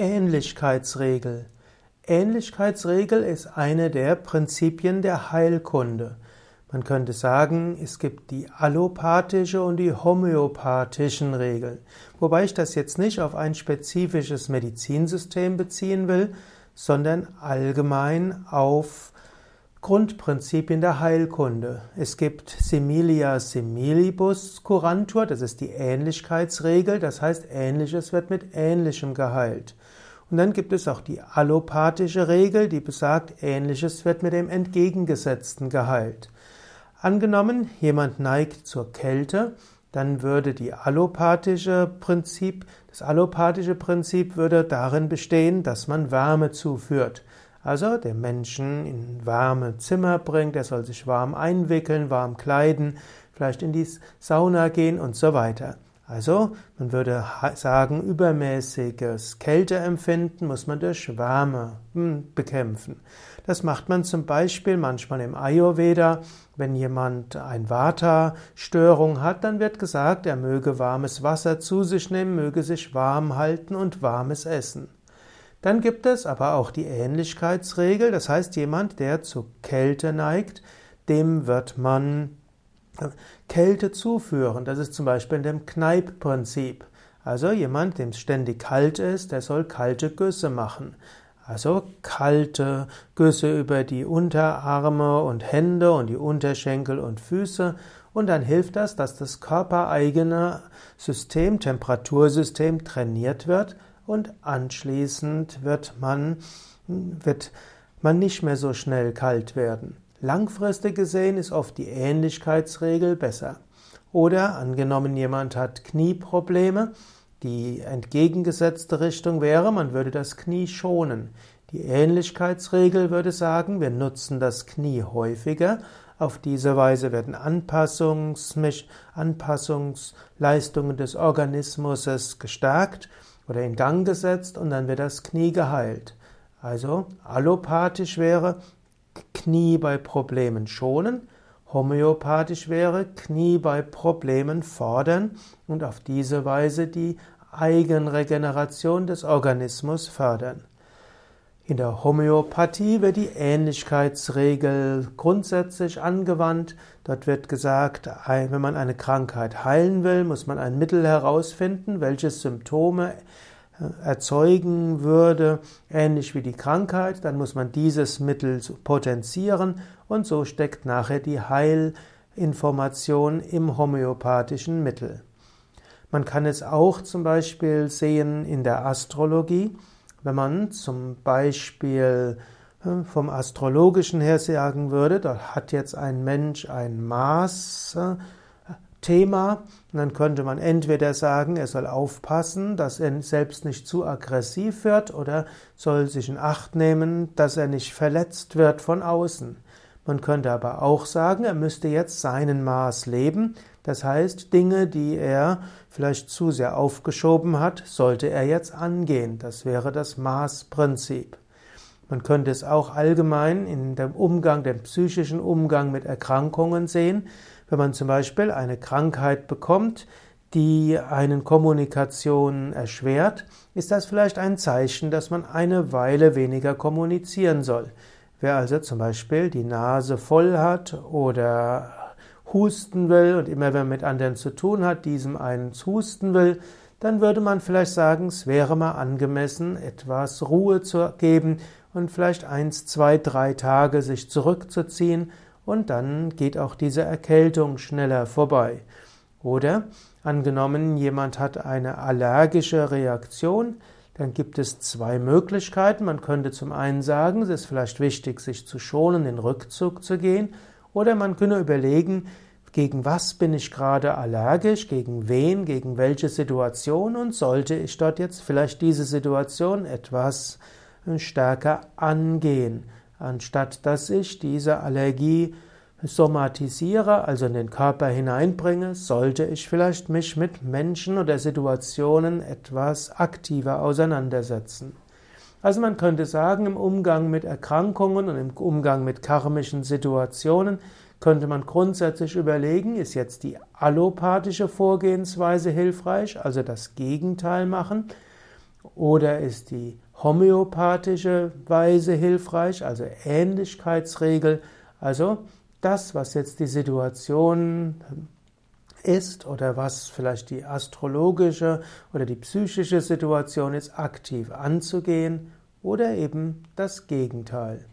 Ähnlichkeitsregel. Ähnlichkeitsregel ist eine der Prinzipien der Heilkunde. Man könnte sagen, es gibt die allopathische und die homöopathischen Regeln. Wobei ich das jetzt nicht auf ein spezifisches Medizinsystem beziehen will, sondern allgemein auf Grundprinzipien der Heilkunde. Es gibt Similia similibus curantur, das ist die Ähnlichkeitsregel, das heißt Ähnliches wird mit Ähnlichem geheilt. Und dann gibt es auch die allopathische Regel, die besagt, Ähnliches wird mit dem Entgegengesetzten geheilt. Angenommen, jemand neigt zur Kälte, dann würde die allopathische Prinzip, das allopathische Prinzip würde darin bestehen, dass man Wärme zuführt. Also der Menschen in warme Zimmer bringt, er soll sich warm einwickeln, warm kleiden, vielleicht in die Sauna gehen und so weiter. Also man würde sagen, übermäßiges Kälteempfinden muss man durch Wärme hm, bekämpfen. Das macht man zum Beispiel manchmal im Ayurveda. Wenn jemand ein Vata-Störung hat, dann wird gesagt, er möge warmes Wasser zu sich nehmen, möge sich warm halten und warmes essen. Dann gibt es aber auch die Ähnlichkeitsregel, das heißt, jemand, der zu Kälte neigt, dem wird man Kälte zuführen. Das ist zum Beispiel in dem Kneipp-Prinzip. Also jemand, dem es ständig kalt ist, der soll kalte Güsse machen. Also kalte Güsse über die Unterarme und Hände und die Unterschenkel und Füße. Und dann hilft das, dass das körpereigene System, Temperatursystem trainiert wird und anschließend wird man, wird man nicht mehr so schnell kalt werden. Langfristig gesehen ist oft die Ähnlichkeitsregel besser. Oder angenommen, jemand hat Knieprobleme, die entgegengesetzte Richtung wäre, man würde das Knie schonen. Die Ähnlichkeitsregel würde sagen, wir nutzen das Knie häufiger. Auf diese Weise werden Anpassungs Anpassungsleistungen des Organismus gestärkt oder in Gang gesetzt und dann wird das Knie geheilt. Also allopathisch wäre Knie bei Problemen schonen, homöopathisch wäre Knie bei Problemen fordern und auf diese Weise die Eigenregeneration des Organismus fördern. In der Homöopathie wird die Ähnlichkeitsregel grundsätzlich angewandt. Dort wird gesagt, wenn man eine Krankheit heilen will, muss man ein Mittel herausfinden, welches Symptome äh, erzeugen würde, ähnlich wie die Krankheit. Dann muss man dieses Mittel potenzieren und so steckt nachher die Heilinformation im homöopathischen Mittel. Man kann es auch zum Beispiel sehen in der Astrologie. Wenn man zum Beispiel äh, vom astrologischen her sagen würde, da hat jetzt ein Mensch ein Maß-Thema, dann könnte man entweder sagen, er soll aufpassen, dass er selbst nicht zu aggressiv wird oder soll sich in Acht nehmen, dass er nicht verletzt wird von außen. Man könnte aber auch sagen, er müsste jetzt seinen Maß leben, das heißt, Dinge, die er vielleicht zu sehr aufgeschoben hat, sollte er jetzt angehen. Das wäre das Maßprinzip. Man könnte es auch allgemein in dem Umgang, dem psychischen Umgang mit Erkrankungen sehen. Wenn man zum Beispiel eine Krankheit bekommt, die einen Kommunikation erschwert, ist das vielleicht ein Zeichen, dass man eine Weile weniger kommunizieren soll. Wer also zum Beispiel die Nase voll hat oder husten will und immer wenn man mit anderen zu tun hat, diesem einen husten will, dann würde man vielleicht sagen, es wäre mal angemessen, etwas Ruhe zu geben und vielleicht eins, zwei, drei Tage sich zurückzuziehen und dann geht auch diese Erkältung schneller vorbei. Oder angenommen, jemand hat eine allergische Reaktion, dann gibt es zwei Möglichkeiten. Man könnte zum einen sagen, es ist vielleicht wichtig, sich zu schonen, in Rückzug zu gehen. Oder man könnte überlegen, gegen was bin ich gerade allergisch, gegen wen, gegen welche Situation und sollte ich dort jetzt vielleicht diese Situation etwas stärker angehen, anstatt dass ich diese Allergie somatisiere, also in den Körper hineinbringe, sollte ich vielleicht mich mit Menschen oder Situationen etwas aktiver auseinandersetzen. Also man könnte sagen, im Umgang mit Erkrankungen und im Umgang mit karmischen Situationen könnte man grundsätzlich überlegen, ist jetzt die allopathische Vorgehensweise hilfreich, also das Gegenteil machen, Oder ist die homöopathische Weise hilfreich, also Ähnlichkeitsregel, also das, was jetzt die Situation ist oder was vielleicht die astrologische oder die psychische Situation ist, aktiv anzugehen oder eben das Gegenteil.